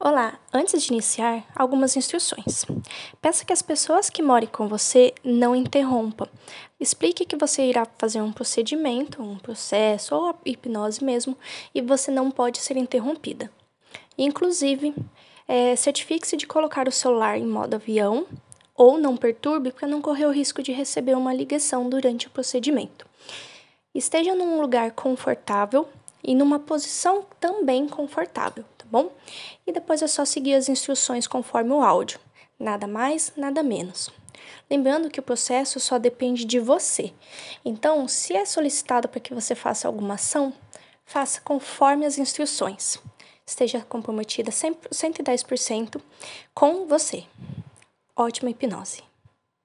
Olá, antes de iniciar, algumas instruções. Peça que as pessoas que morem com você não interrompam. Explique que você irá fazer um procedimento, um processo ou hipnose mesmo, e você não pode ser interrompida. Inclusive, é, certifique-se de colocar o celular em modo avião ou não perturbe para não correr o risco de receber uma ligação durante o procedimento. Esteja num lugar confortável e numa posição também confortável bom? E depois é só seguir as instruções conforme o áudio. Nada mais, nada menos. Lembrando que o processo só depende de você. Então, se é solicitado para que você faça alguma ação, faça conforme as instruções. Esteja comprometida 110% com você. Ótima hipnose.